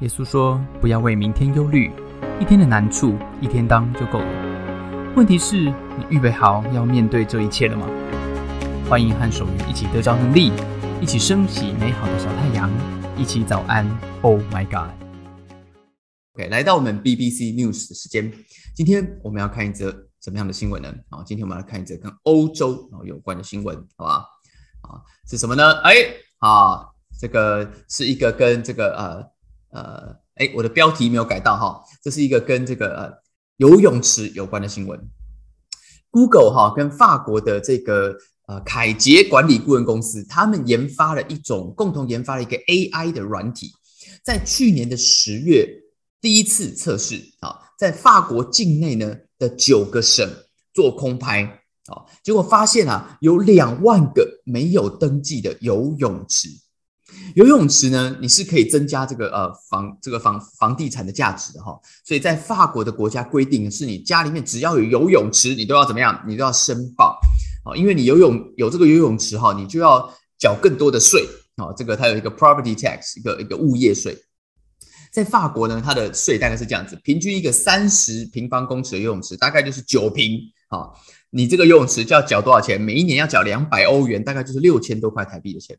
耶稣说：“不要为明天忧虑，一天的难处一天当就够了。问题是，你预备好要面对这一切了吗？”欢迎和守愚一起得着能力，一起升起美好的小太阳，一起早安。Oh my God！OK，来到我们 BBC News 的时间，今天我们要看一则什么样的新闻呢？好，今天我们来看一则跟欧洲啊有关的新闻，好吧？啊，是什么呢？哎，啊，这个是一个跟这个呃。呃，哎，我的标题没有改到哈，这是一个跟这个呃游泳池有关的新闻。Google 哈跟法国的这个呃凯捷管理顾问公司，他们研发了一种共同研发了一个 AI 的软体，在去年的十月第一次测试啊，在法国境内呢的九个省做空拍啊，结果发现啊有两万个没有登记的游泳池。游泳池呢，你是可以增加这个呃房这个房房地产的价值的哈，所以在法国的国家规定是你家里面只要有游泳池，你都要怎么样？你都要申报啊，因为你游泳有这个游泳池哈，你就要缴更多的税啊，这个它有一个 property tax 一个一个物业税，在法国呢，它的税大概是这样子，平均一个三十平方公尺的游泳池大概就是九平啊，你这个游泳池就要缴多少钱？每一年要缴两百欧元，大概就是六千多块台币的钱。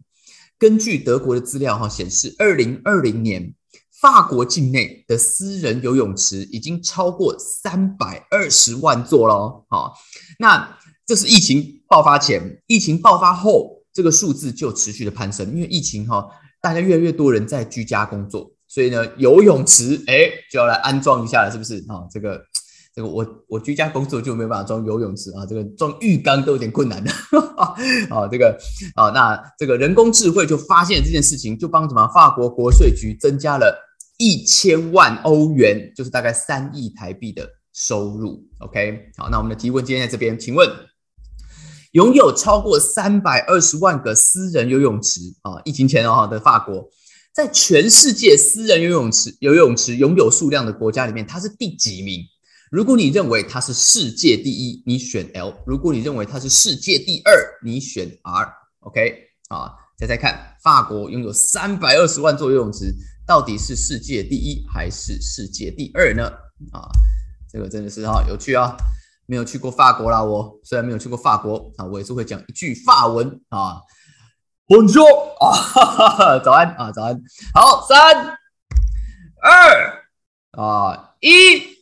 根据德国的资料哈显示，二零二零年法国境内的私人游泳池已经超过三百二十万座喽。好，那这是疫情爆发前，疫情爆发后，这个数字就持续的攀升。因为疫情哈，大家越来越多人在居家工作，所以呢，游泳池哎就要来安装一下了，是不是啊？这个。这个我我居家工作就没办法装游泳池啊，这个装浴缸都有点困难的啊。这个啊，那这个人工智慧就发现这件事情，就帮什么法国国税局增加了一千万欧元，就是大概三亿台币的收入。OK，好，那我们的提问今天在这边，请问拥有超过三百二十万个私人游泳池啊，疫情前哦的法国，在全世界私人游泳池游泳池拥有数量的国家里面，它是第几名？如果你认为它是世界第一，你选 L；如果你认为它是世界第二，你选 R。OK，啊，猜猜看，法国拥有三百二十万座游泳池，到底是世界第一还是世界第二呢？啊，这个真的是哈有趣啊！没有去过法国啦，我虽然没有去过法国啊，我也是会讲一句法文啊，Bonjour 啊，早安啊，早安，好，三二啊一。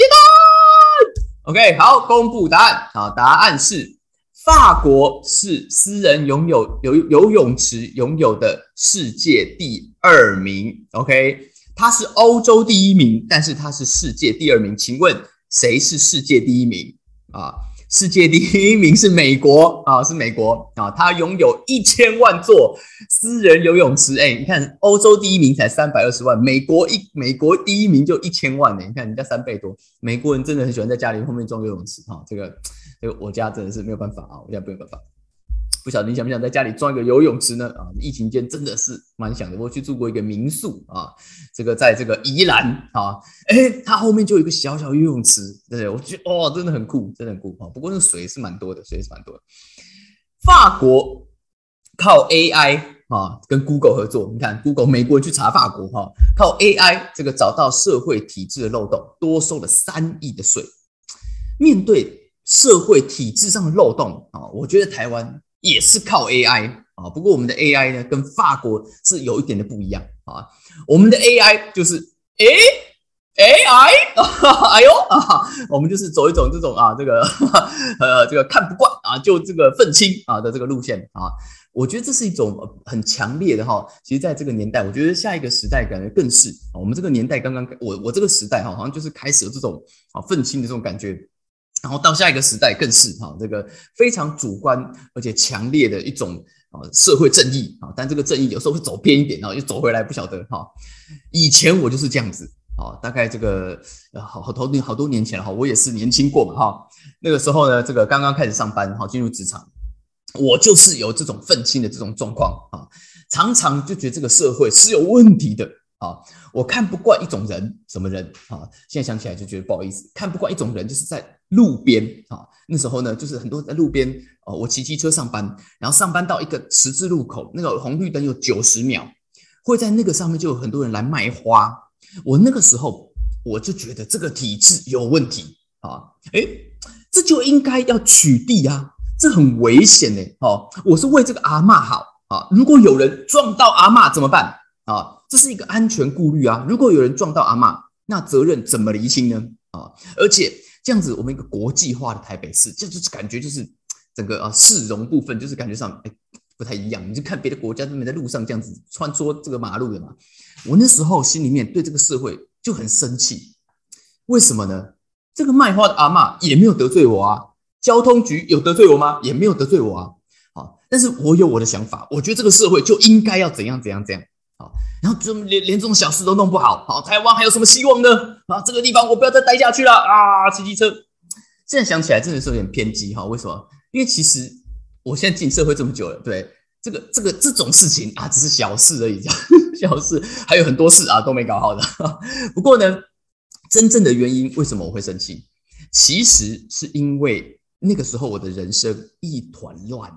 接单，OK，好，公布答案。好，答案是法国是私人拥有游游泳池拥有的世界第二名。OK，它是欧洲第一名，但是它是世界第二名。请问谁是世界第一名啊？世界第一名是美国啊，是美国啊，它拥有一千万座私人游泳池。哎，你看，欧洲第一名才三百二十万，美国一美国第一名就一千万呢。你看人家三倍多，美国人真的很喜欢在家里后面装游泳池哈。这个，这个我家真的是没有办法啊，我家没有办法。不晓得你想不想在家里装一个游泳池呢？啊，疫情间真的是蛮想的。我去住过一个民宿啊，这个在这个宜兰啊，哎，它后面就有一个小小游泳池，对我觉得哦，真的很酷，真的很酷啊。不过那水是蛮多的，水是蛮多的。法国靠 AI 啊，跟 Google 合作，你看 Google 美国人去查法国哈，靠 AI 这个找到社会体制的漏洞，多收了三亿的税。面对社会体制上的漏洞啊，我觉得台湾。也是靠 AI 啊，不过我们的 AI 呢，跟法国是有一点的不一样啊。我们的 AI 就是，哎，AI，哎呦啊，我们就是走一种这种啊，这个呃，这个看不惯啊，就这个愤青啊的这个路线啊。我觉得这是一种很强烈的哈。其实，在这个年代，我觉得下一个时代感觉更是我们这个年代刚刚，我我这个时代哈，好像就是开始有这种啊愤青的这种感觉。然后到下一个时代更是哈，这个非常主观而且强烈的一种啊社会正义啊，但这个正义有时候会走偏一点，然后又走回来不晓得哈。以前我就是这样子啊，大概这个好好多年好多年前哈，我也是年轻过嘛哈。那个时候呢，这个刚刚开始上班哈，进入职场，我就是有这种愤青的这种状况啊，常常就觉得这个社会是有问题的。啊，我看不惯一种人，什么人啊？现在想起来就觉得不好意思，看不惯一种人，就是在路边啊。那时候呢，就是很多在路边哦，我骑机车上班，然后上班到一个十字路口，那个红绿灯有九十秒，会在那个上面就有很多人来卖花。我那个时候我就觉得这个体制有问题啊，诶，这就应该要取缔啊，这很危险呢。哦，我是为这个阿嬷好啊，如果有人撞到阿嬷怎么办啊？这是一个安全顾虑啊。如果有人撞到阿嬷，那责任怎么厘清呢？啊，而且这样子，我们一个国际化的台北市，这就是感觉就是整个啊市容部分，就是感觉上哎不太一样。你就看别的国家他们在路上这样子穿梭这个马路的嘛。我那时候心里面对这个社会就很生气，为什么呢？这个卖花的阿嬷也没有得罪我啊，交通局有得罪我吗？也没有得罪我啊。好，但是我有我的想法，我觉得这个社会就应该要怎样怎样怎样。好，然后就连连这种小事都弄不好，好，台湾还有什么希望呢？啊，这个地方我不要再待下去了啊！骑机车，现在想起来真的是有点偏激哈。为什么？因为其实我现在进社会这么久了，对这个这个这种事情啊，只是小事而已，小事还有很多事啊都没搞好的。不过呢，真正的原因为什么我会生气？其实是因为那个时候我的人生一团乱，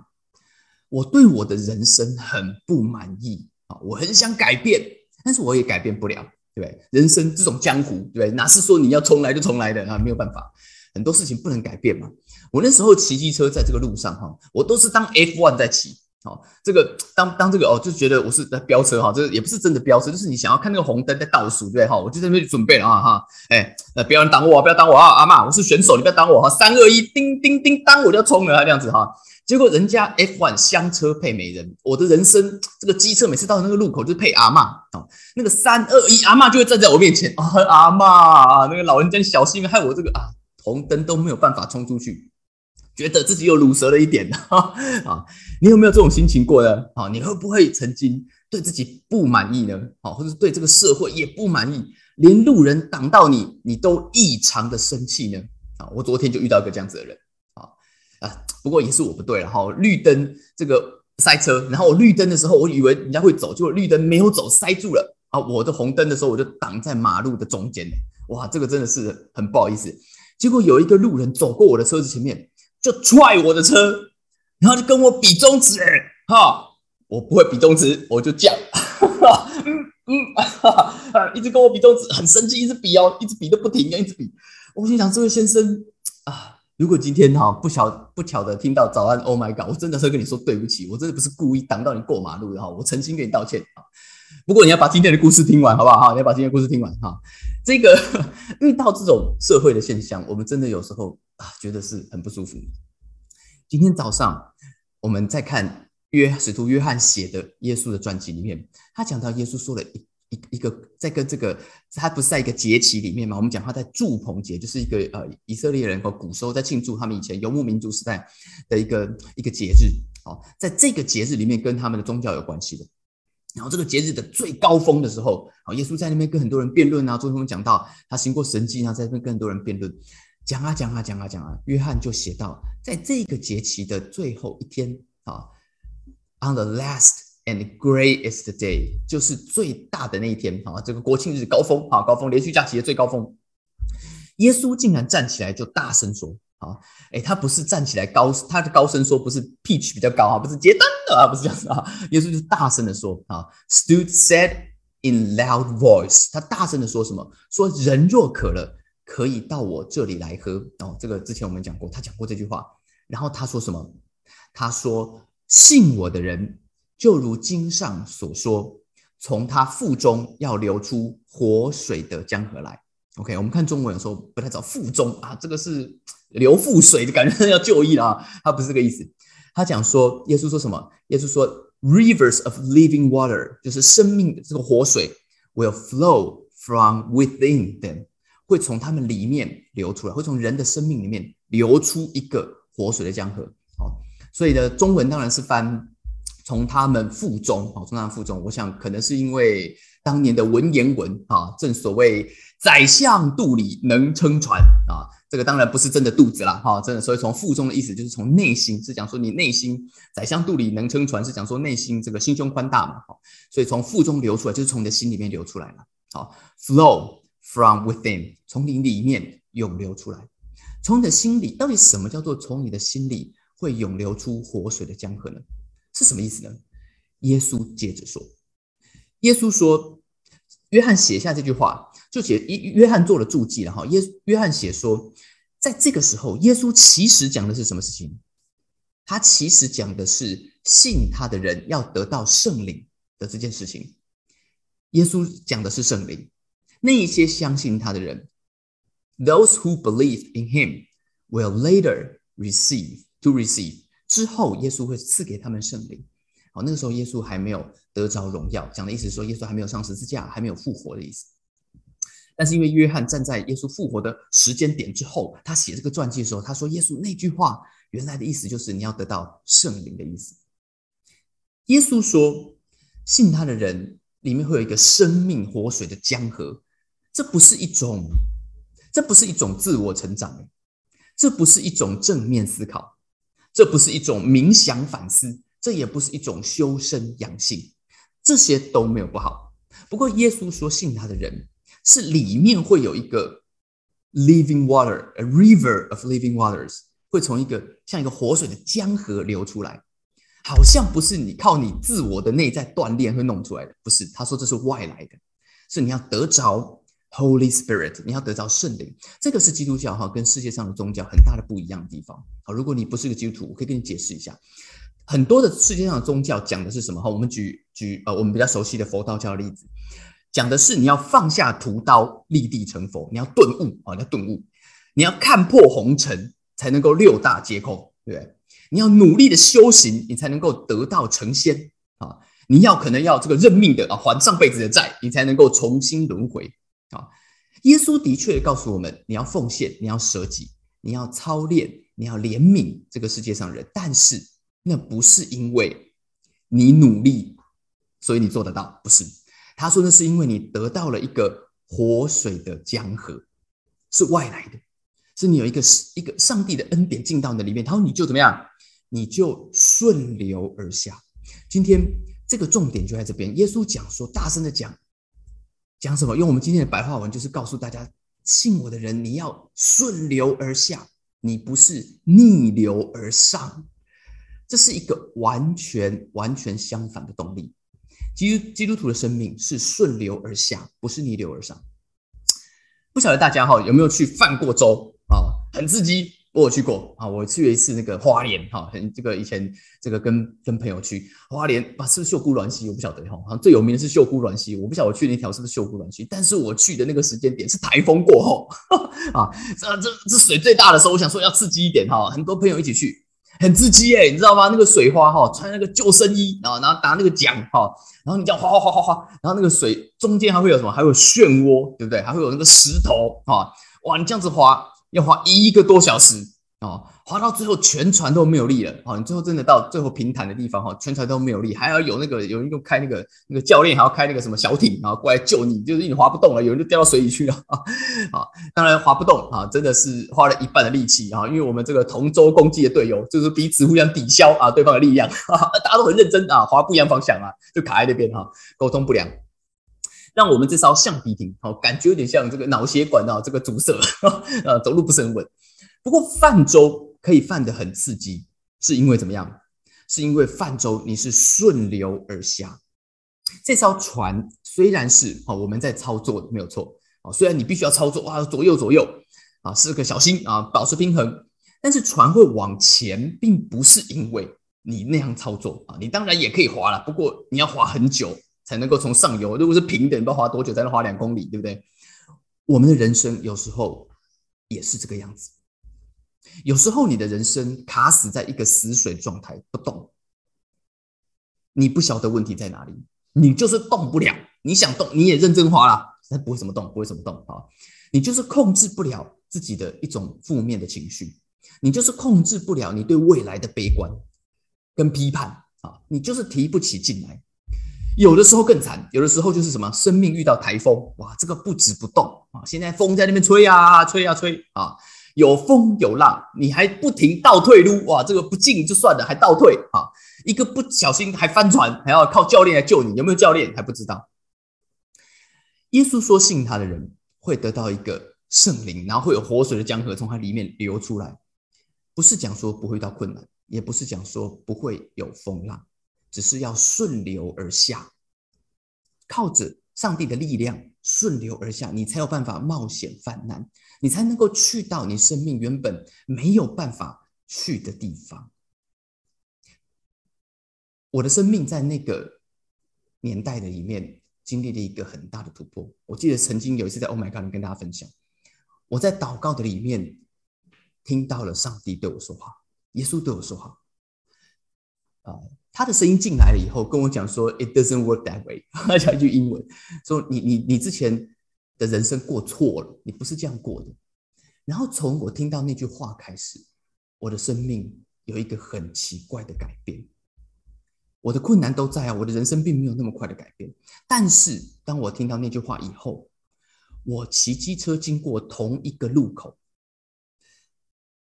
我对我的人生很不满意。我很想改变，但是我也改变不了，对不对？人生这种江湖，对不对？哪是说你要重来就重来的啊？没有办法，很多事情不能改变嘛。我那时候骑机车在这个路上哈，我都是当 F one 在骑，好，这个当当这个哦，就觉得我是在飙车哈，这也不是真的飙车，就是你想要看那个红灯在倒数，对不对？哈，我就在那边准备了啊哈，哎，呃，不要人挡我，不要挡我啊，阿妈，我是选手，你不要挡我哈，三二一，叮叮叮当，我就要冲了，这样子哈。结果人家 F1 香车配美人，我的人生这个机车每次到那个路口就配阿妈哦，那个三二一阿妈就会站在我面前啊，阿妈，那个老人家小心，害我这个啊红灯都没有办法冲出去，觉得自己又鲁蛇了一点哈 啊，你有没有这种心情过呢？啊，你会不会曾经对自己不满意呢？啊，或者对这个社会也不满意，连路人挡到你，你都异常的生气呢？啊，我昨天就遇到一个这样子的人。啊，不过也是我不对了哈，绿灯这个塞车，然后我绿灯的时候，我以为人家会走，结果绿灯没有走，塞住了啊！我的红灯的时候，我就挡在马路的中间，哇，这个真的是很不好意思。结果有一个路人走过我的车子前面，就踹我的车，然后就跟我比中指，哈，我不会比中指，我就叫，嗯嗯，一直跟我比中指，很生气，一直比哦，一直比都不停，一直比。我心想，这位先生啊。如果今天哈不巧不巧的听到早安，Oh my God，我真的是跟你说对不起，我真的不是故意挡到你过马路的哈，我诚心给你道歉啊。不过你要把今天的故事听完，好不好？你要把今天故事听完哈。这个 遇到这种社会的现象，我们真的有时候啊觉得是很不舒服。今天早上我们在看约使徒约翰写的耶稣的传记里面，他讲到耶稣说了一。一一个在跟这个，他不是在一个节期里面嘛？我们讲他在祝棚节，就是一个呃以色列人和古时候在庆祝他们以前游牧民族时代的一个一个节日。哦，在这个节日里面跟他们的宗教有关系的。然后这个节日的最高峰的时候，啊，耶稣在那边跟很多人辩论啊，昨天我们讲到他行过神迹啊，在那边跟很多人辩论，讲啊讲啊讲啊讲啊，约翰就写到，在这个节期的最后一天啊，on the last。And greatest day 就是最大的那一天啊，这个国庆日高峰啊，高峰连续假期的最高峰。耶稣竟然站起来就大声说：“啊，哎，他不是站起来高，他的高声说不是 pitch 比较高啊，不是阶段的啊，不是这样子啊。耶稣就是大声的说啊，stood said in loud voice，他大声的说什么？说人若渴了，可以到我这里来喝。哦，这个之前我们讲过，他讲过这句话。然后他说什么？他说信我的人。就如经上所说，从他腹中要流出活水的江河来。OK，我们看中文有时候不太找腹中啊，这个是流腹水的感觉 要就医了啊，他不是这个意思。他讲说，耶稣说什么？耶稣说，rivers of living water，就是生命的这个活水，will flow from within them，会从他们里面流出来，会从人的生命里面流出一个活水的江河。好，所以呢，中文当然是翻。从他们腹中啊，从他们腹中，我想可能是因为当年的文言文啊，正所谓宰相肚里能撑船啊，这个当然不是真的肚子啦，哈，真的，所以从腹中的意思就是从内心，是讲说你内心宰相肚里能撑船，是讲说内心这个心胸宽大嘛，好，所以从腹中流出来就是从你的心里面流出来了，好，flow from within，从你里面涌流出来，从你的心里，到底什么叫做从你的心里会涌流出活水的江河呢？是什么意思呢？耶稣接着说：“耶稣说，约翰写下这句话，就写约约翰做了注记了哈。耶约翰写说，在这个时候，耶稣其实讲的是什么事情？他其实讲的是信他的人要得到圣灵的这件事情。耶稣讲的是圣灵，那一些相信他的人，those who believe in him will later receive to receive 之后，耶稣会赐给他们圣灵。好，那个时候耶稣还没有得着荣耀，讲的意思是说，耶稣还没有上十字架，还没有复活的意思。但是因为约翰站在耶稣复活的时间点之后，他写这个传记的时候，他说耶稣那句话原来的意思就是你要得到圣灵的意思。耶稣说，信他的人里面会有一个生命活水的江河，这不是一种，这不是一种自我成长，这不是一种正面思考，这不是一种冥想反思。这也不是一种修身养性，这些都没有不好。不过耶稣说，信他的人是里面会有一个 living water，a river of living waters，会从一个像一个活水的江河流出来，好像不是你靠你自我的内在锻炼会弄出来的，不是。他说这是外来的，是你要得着 Holy Spirit，你要得着圣灵。这个是基督教哈跟世界上的宗教很大的不一样的地方。好，如果你不是个基督徒，我可以跟你解释一下。很多的世界上的宗教讲的是什么？哈，我们举举呃，我们比较熟悉的佛道教的例子，讲的是你要放下屠刀，立地成佛，你要顿悟啊，你要顿悟，你要看破红尘，才能够六大皆空，对不对？你要努力的修行，你才能够得到成仙啊！你要可能要这个认命的啊，还上辈子的债，你才能够重新轮回啊！耶稣的确告诉我们，你要奉献，你要舍己，你要操练，你要怜悯这个世界上人，但是。那不是因为你努力，所以你做得到，不是。他说那是因为你得到了一个活水的江河，是外来的，是你有一个一个上帝的恩典进到你的里面，然后你就怎么样，你就顺流而下。今天这个重点就在这边，耶稣讲说，大声的讲，讲什么？用我们今天的白话文，就是告诉大家，信我的人，你要顺流而下，你不是逆流而上。这是一个完全完全相反的动力。基督基督徒的生命是顺流而下，不是逆流而上。不晓得大家哈有没有去泛过舟啊？很刺激，我有去过啊。我去了一次那个花莲哈，很这个以前这个跟跟朋友去花莲啊，是不是秀姑峦溪？我不晓得哈，好像最有名的是秀姑峦溪。我不晓得我去那条是不是秀姑峦溪，但是我去的那个时间点是台风过后 啊，这这这水最大的时候，我想说要刺激一点哈，很多朋友一起去。很刺激哎，你知道吗？那个水花哈，穿那个救生衣，然后然后拿那个桨哈，然后你这样哗哗哗哗哗，然后那个水中间还会有什么？还有漩涡，对不对？还会有那个石头哈，哇，你这样子滑要滑一个多小时哦。滑到最后，全船都没有力了。哦，你最后真的到最后平坦的地方，哈，全船都没有力，还要有那个有人又开那个那个教练，还要开那个什么小艇，然后过来救你，就是你滑不动了，有人就掉到水里去了啊！啊，当然滑不动啊，真的是花了一半的力气啊，因为我们这个同舟共济的队友，就是彼此互相抵消啊，对方的力量，大家都很认真啊，滑不一样方向啊，就卡在那边哈，沟通不良，让我们这艘橡皮艇，好，感觉有点像这个脑血管啊，这个阻塞，呃，走路不是很稳。不过泛舟。可以泛的很刺激，是因为怎么样？是因为泛舟你是顺流而下。这艘船虽然是哦我们在操作没有错啊，虽然你必须要操作哇左右左右啊，是个小心啊，保持平衡。但是船会往前，并不是因为你那样操作啊，你当然也可以滑了，不过你要滑很久才能够从上游。如果是平的，你不知道滑多久才能滑两公里，对不对？我们的人生有时候也是这个样子。有时候你的人生卡死在一个死水状态不动，你不晓得问题在哪里，你就是动不了。你想动，你也认真花了，但不会怎么动，不会怎么动啊！你就是控制不了自己的一种负面的情绪，你就是控制不了你对未来的悲观跟批判啊！你就是提不起劲来。有的时候更惨，有的时候就是什么，生命遇到台风，哇，这个不止不动啊！现在风在那边吹呀，吹呀，吹啊！有风有浪，你还不停倒退撸，哇，这个不进就算了，还倒退啊！一个不小心还翻船，还要靠教练来救你，有没有教练还不知道。耶稣说，信他的人会得到一个圣灵，然后会有活水的江河从它里面流出来。不是讲说不会遇到困难，也不是讲说不会有风浪，只是要顺流而下，靠着上帝的力量顺流而下，你才有办法冒险犯难，你才能够去到你生命原本没有办法去的地方。我的生命在那个年代的里面经历了一个很大的突破。我记得曾经有一次在 Oh My God 跟大家分享，我在祷告的里面听到了上帝对我说话，耶稣对我说话。啊，他的声音进来了以后，跟我讲说：“It doesn't work that way。”他讲一句英文，说：“你你你之前的人生过错了，你不是这样过的。”然后从我听到那句话开始，我的生命有一个很奇怪的改变。我的困难都在啊，我的人生并没有那么快的改变。但是当我听到那句话以后，我骑机车经过同一个路口，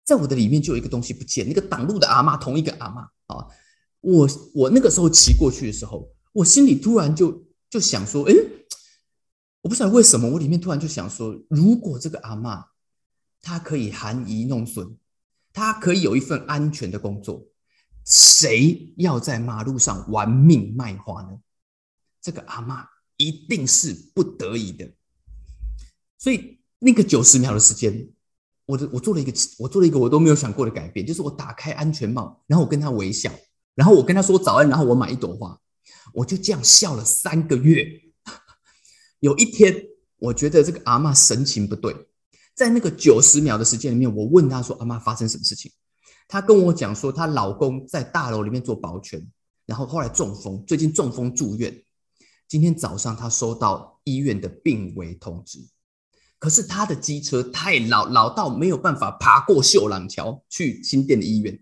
在我的里面就有一个东西不见，那个挡路的阿妈，同一个阿妈啊。我我那个时候骑过去的时候，我心里突然就就想说，哎，我不晓得为什么，我里面突然就想说，如果这个阿妈她可以含饴弄孙，她可以有一份安全的工作。谁要在马路上玩命卖花呢？这个阿妈一定是不得已的。所以那个九十秒的时间，我的我做了一个我做了一个我都没有想过的改变，就是我打开安全帽，然后我跟他微笑，然后我跟他说早安，然后我买一朵花，我就这样笑了三个月。有一天，我觉得这个阿妈神情不对，在那个九十秒的时间里面，我问他说：“阿妈，发生什么事情？”她跟我讲说，她老公在大楼里面做保全，然后后来中风，最近中风住院。今天早上她收到医院的病危通知，可是她的机车太老，老到没有办法爬过秀朗桥去新店的医院。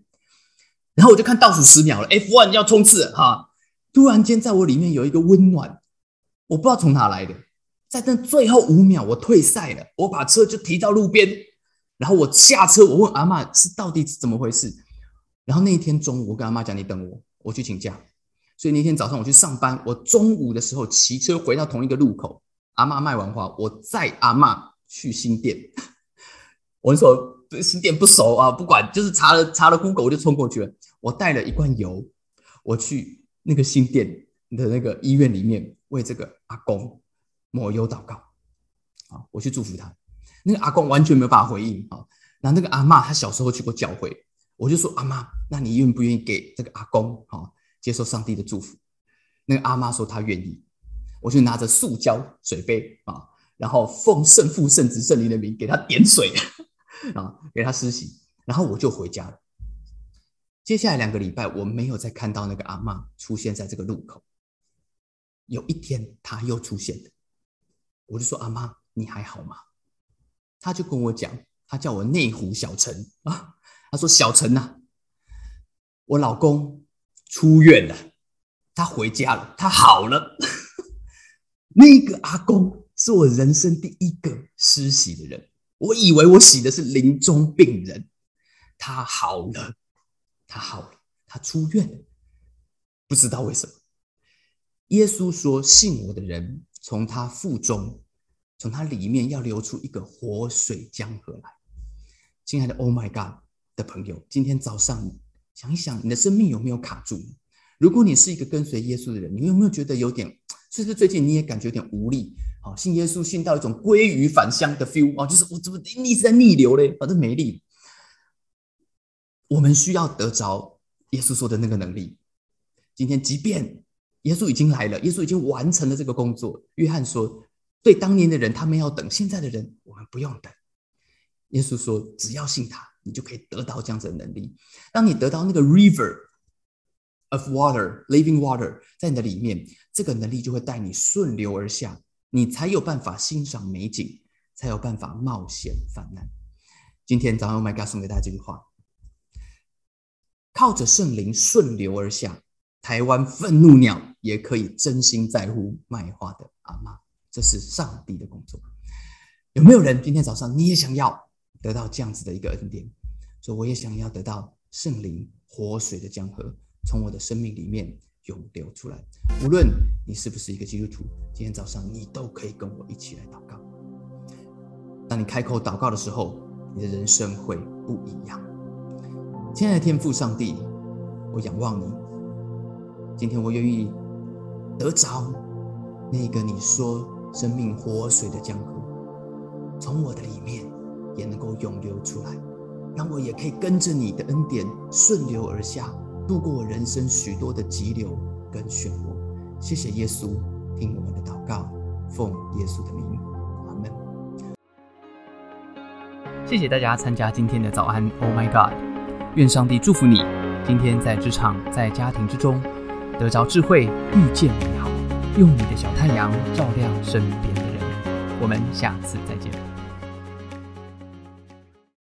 然后我就看倒数十秒了，F one 要冲刺哈！突然间在我里面有一个温暖，我不知道从哪来的，在那最后五秒我退赛了，我把车就停到路边。然后我下车，我问阿妈是到底怎么回事。然后那一天中午，我跟阿妈讲：“你等我，我去请假。”所以那天早上我去上班，我中午的时候骑车回到同一个路口，阿妈卖完花，我载阿妈去新店。我说新店不熟啊，不管，就是查了查了 Google，我就冲过去了。我带了一罐油，我去那个新店的那个医院里面为这个阿公抹油祷告啊，我去祝福他。那个阿公完全没有办法回应啊！然后那个阿妈，她小时候去过教会，我就说阿妈，那你愿不愿意给这个阿公啊接受上帝的祝福？那个阿妈说她愿意，我就拿着塑胶水杯啊，然后奉圣父、圣子、圣灵的名给他点水啊，给他施洗，然后我就回家了。接下来两个礼拜，我没有再看到那个阿妈出现在这个路口。有一天，她又出现了，我就说阿妈，你还好吗？他就跟我讲，他叫我内湖小陈啊。他说：“小陈呐，我老公出院了，他回家了，他好了。那个阿公是我人生第一个施洗的人，我以为我洗的是临终病人，他好了，他好了，他出院了。不知道为什么，耶稣说：信我的人，从他腹中。”从他里面要流出一个活水江河来，亲爱的 Oh my God 的朋友，今天早上想一想，你的生命有没有卡住？如果你是一个跟随耶稣的人，你有没有觉得有点？甚至最近你也感觉有点无力？好，信耶稣信到一种归于返乡的 feel 啊，就是我怎么一直在逆流嘞？反正没力。我们需要得着耶稣说的那个能力。今天，即便耶稣已经来了，耶稣已经完成了这个工作，约翰说。对当年的人，他们要等；现在的人，我们不用等。耶稣说：“只要信他，你就可以得到这样子的能力。当你得到那个 river of water, living water 在你的里面，这个能力就会带你顺流而下，你才有办法欣赏美景，才有办法冒险泛滥。”今天早上，Oh my God，送给大家这句话：靠着圣灵顺流而下，台湾愤怒鸟也可以真心在乎卖花的阿妈。这是上帝的工作。有没有人今天早上你也想要得到这样子的一个恩典？说我也想要得到圣灵活水的江河从我的生命里面涌流出来。无论你是不是一个基督徒，今天早上你都可以跟我一起来祷告。当你开口祷告的时候，你的人生会不一样。亲爱的天父上帝，我仰望你。今天我愿意得着。那个你说生命活水的江河，从我的里面也能够涌流出来，让我也可以跟着你的恩典顺流而下，度过人生许多的急流跟漩涡。谢谢耶稣，听我们的祷告，奉耶稣的名，阿门。谢谢大家参加今天的早安，Oh my God！愿上帝祝福你，今天在职场、在家庭之中得着智慧，遇见美好，用你的小太阳照亮身边的人。我们下次再见。